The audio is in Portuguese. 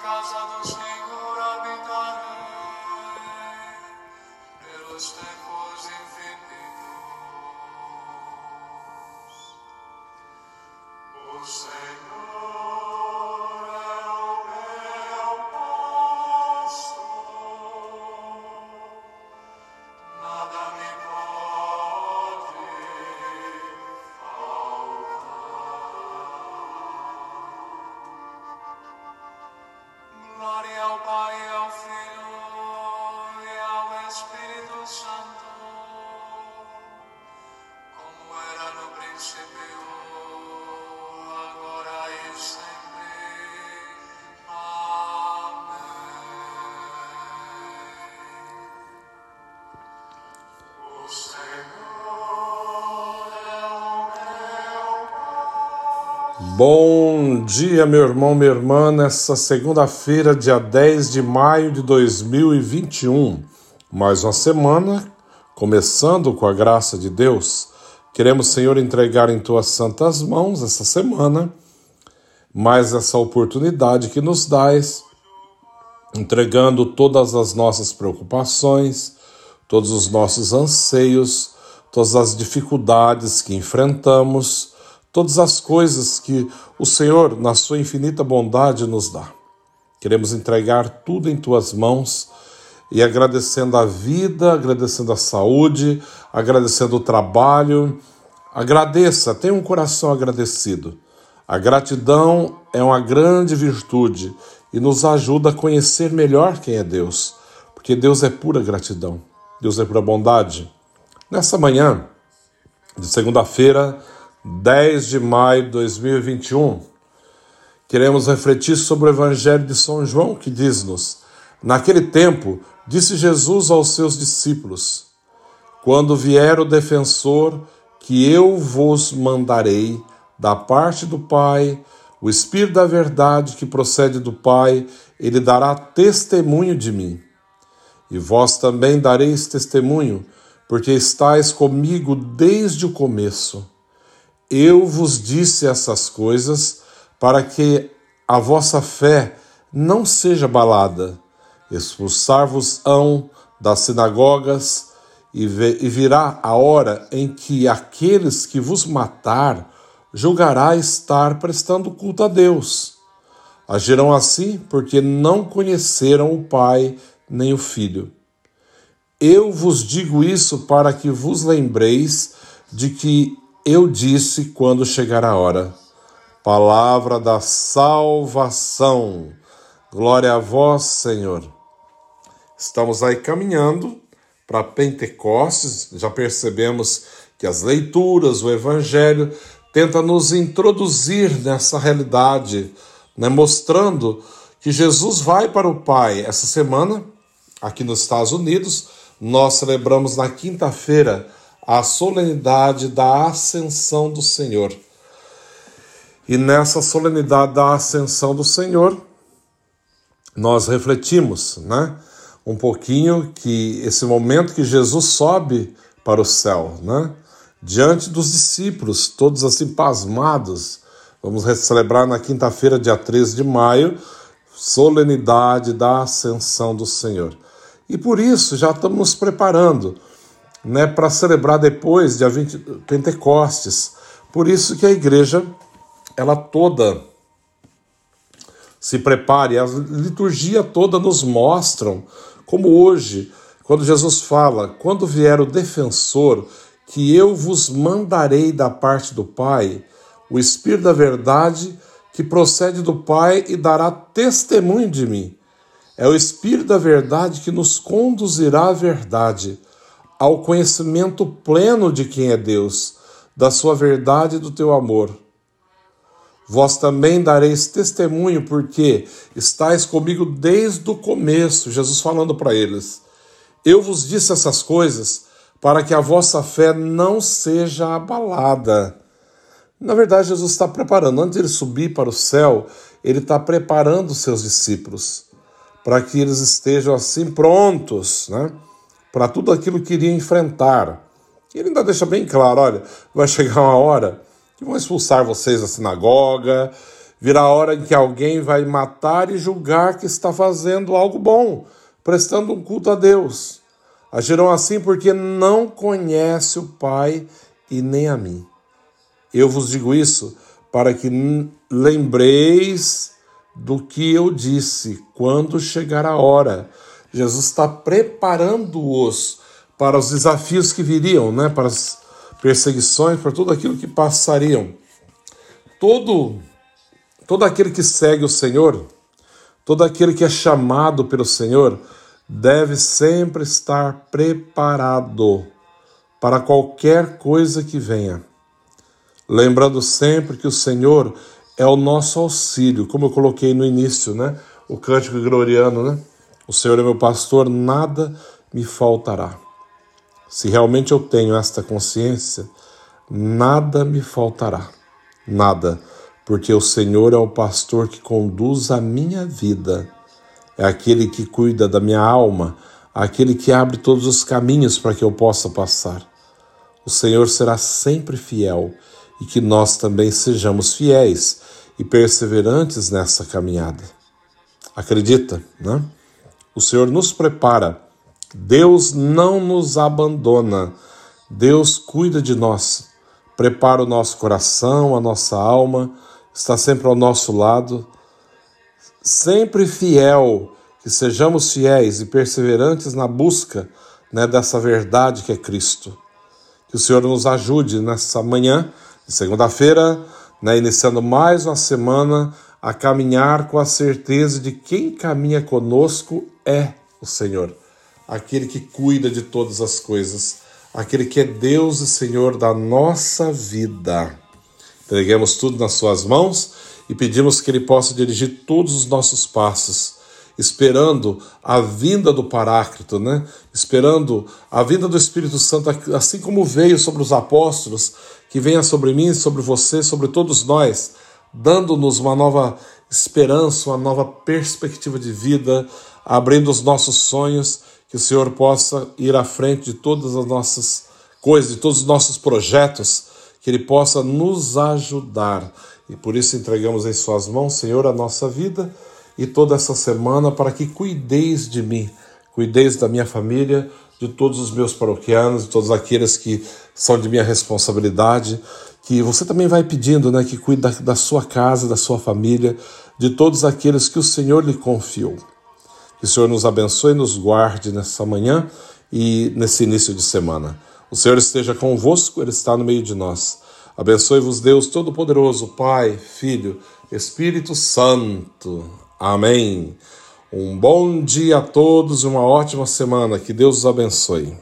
casa do Senhor habitarei pelos tempos infinitos. O Senhor Bom dia, meu irmão, minha irmã, nessa segunda-feira, dia 10 de maio de 2021. Mais uma semana, começando com a graça de Deus. Queremos, Senhor, entregar em tuas santas mãos essa semana, mais essa oportunidade que nos dás, entregando todas as nossas preocupações, todos os nossos anseios, todas as dificuldades que enfrentamos todas as coisas que o Senhor, na sua infinita bondade, nos dá. Queremos entregar tudo em tuas mãos e agradecendo a vida, agradecendo a saúde, agradecendo o trabalho. Agradeça, tenha um coração agradecido. A gratidão é uma grande virtude e nos ajuda a conhecer melhor quem é Deus, porque Deus é pura gratidão, Deus é pura bondade. Nessa manhã de segunda-feira, 10 de maio de 2021, queremos refletir sobre o Evangelho de São João que diz-nos: Naquele tempo, disse Jesus aos seus discípulos: Quando vier o defensor, que eu vos mandarei da parte do Pai, o Espírito da Verdade que procede do Pai, ele dará testemunho de mim. E vós também dareis testemunho, porque estáis comigo desde o começo. Eu vos disse essas coisas para que a vossa fé não seja balada. Expulsar-vos-ão das sinagogas e virá a hora em que aqueles que vos matar julgará estar prestando culto a Deus. Agirão assim porque não conheceram o Pai nem o Filho. Eu vos digo isso para que vos lembreis de que eu disse quando chegar a hora. Palavra da salvação. Glória a vós, Senhor. Estamos aí caminhando para Pentecostes, já percebemos que as leituras, o Evangelho, tenta nos introduzir nessa realidade, né, mostrando que Jesus vai para o Pai. Essa semana, aqui nos Estados Unidos, nós celebramos na quinta-feira a solenidade da Ascensão do Senhor. E nessa solenidade da Ascensão do Senhor, nós refletimos, né? Um pouquinho que esse momento que Jesus sobe para o céu, né? Diante dos discípulos, todos assim pasmados. Vamos celebrar na quinta-feira, dia 13 de maio, solenidade da Ascensão do Senhor. E por isso já estamos nos preparando né, para celebrar depois, dia 20, Pentecostes. Por isso que a igreja, ela toda se prepare, a liturgia toda nos mostram como hoje, quando Jesus fala, quando vier o defensor, que eu vos mandarei da parte do Pai, o Espírito da verdade que procede do Pai e dará testemunho de mim. É o Espírito da verdade que nos conduzirá à verdade ao conhecimento pleno de quem é Deus, da sua verdade e do teu amor. Vós também dareis testemunho, porque estáis comigo desde o começo, Jesus falando para eles. Eu vos disse essas coisas para que a vossa fé não seja abalada. Na verdade, Jesus está preparando, antes de ele subir para o céu, ele está preparando os seus discípulos para que eles estejam assim prontos, né? Para tudo aquilo que iria enfrentar. E ele ainda deixa bem claro: olha, vai chegar uma hora que vão expulsar vocês da sinagoga, virá a hora em que alguém vai matar e julgar que está fazendo algo bom, prestando um culto a Deus. Agirão assim porque não conhece o Pai e nem a mim. Eu vos digo isso para que lembreis do que eu disse quando chegar a hora. Jesus está preparando-os para os desafios que viriam, né? para as perseguições, para tudo aquilo que passariam. Todo, todo aquele que segue o Senhor, todo aquele que é chamado pelo Senhor, deve sempre estar preparado para qualquer coisa que venha. Lembrando sempre que o Senhor é o nosso auxílio, como eu coloquei no início, né? O cântico gloriano, né? O Senhor é meu pastor, nada me faltará. Se realmente eu tenho esta consciência, nada me faltará. Nada, porque o Senhor é o pastor que conduz a minha vida é aquele que cuida da minha alma, aquele que abre todos os caminhos para que eu possa passar. O Senhor será sempre fiel e que nós também sejamos fiéis e perseverantes nessa caminhada. Acredita, né? O Senhor nos prepara. Deus não nos abandona. Deus cuida de nós. Prepara o nosso coração, a nossa alma, está sempre ao nosso lado sempre fiel, que sejamos fiéis e perseverantes na busca né, dessa verdade que é Cristo. Que o Senhor nos ajude nessa manhã de segunda-feira, né, iniciando mais uma semana, a caminhar com a certeza de quem caminha conosco é o Senhor, aquele que cuida de todas as coisas, aquele que é Deus e Senhor da nossa vida. Entreguemos tudo nas Suas mãos e pedimos que Ele possa dirigir todos os nossos passos, esperando a vinda do Paráclito, né? esperando a vinda do Espírito Santo, assim como veio sobre os apóstolos, que venha sobre mim, sobre você, sobre todos nós, dando-nos uma nova esperança, uma nova perspectiva de vida, abrindo os nossos sonhos, que o Senhor possa ir à frente de todas as nossas coisas, de todos os nossos projetos, que Ele possa nos ajudar e por isso entregamos em Suas mãos, Senhor, a nossa vida e toda essa semana para que cuideis de mim, cuideis da minha família, de todos os meus paroquianos, de todos aqueles que são de minha responsabilidade, que você também vai pedindo, né, que cuide da, da sua casa, da sua família, de todos aqueles que o Senhor lhe confiou. Que o Senhor nos abençoe e nos guarde nessa manhã e nesse início de semana. O Senhor esteja convosco, Ele está no meio de nós. Abençoe-vos, Deus Todo-Poderoso, Pai, Filho, Espírito Santo. Amém. Um bom dia a todos e uma ótima semana. Que Deus os abençoe.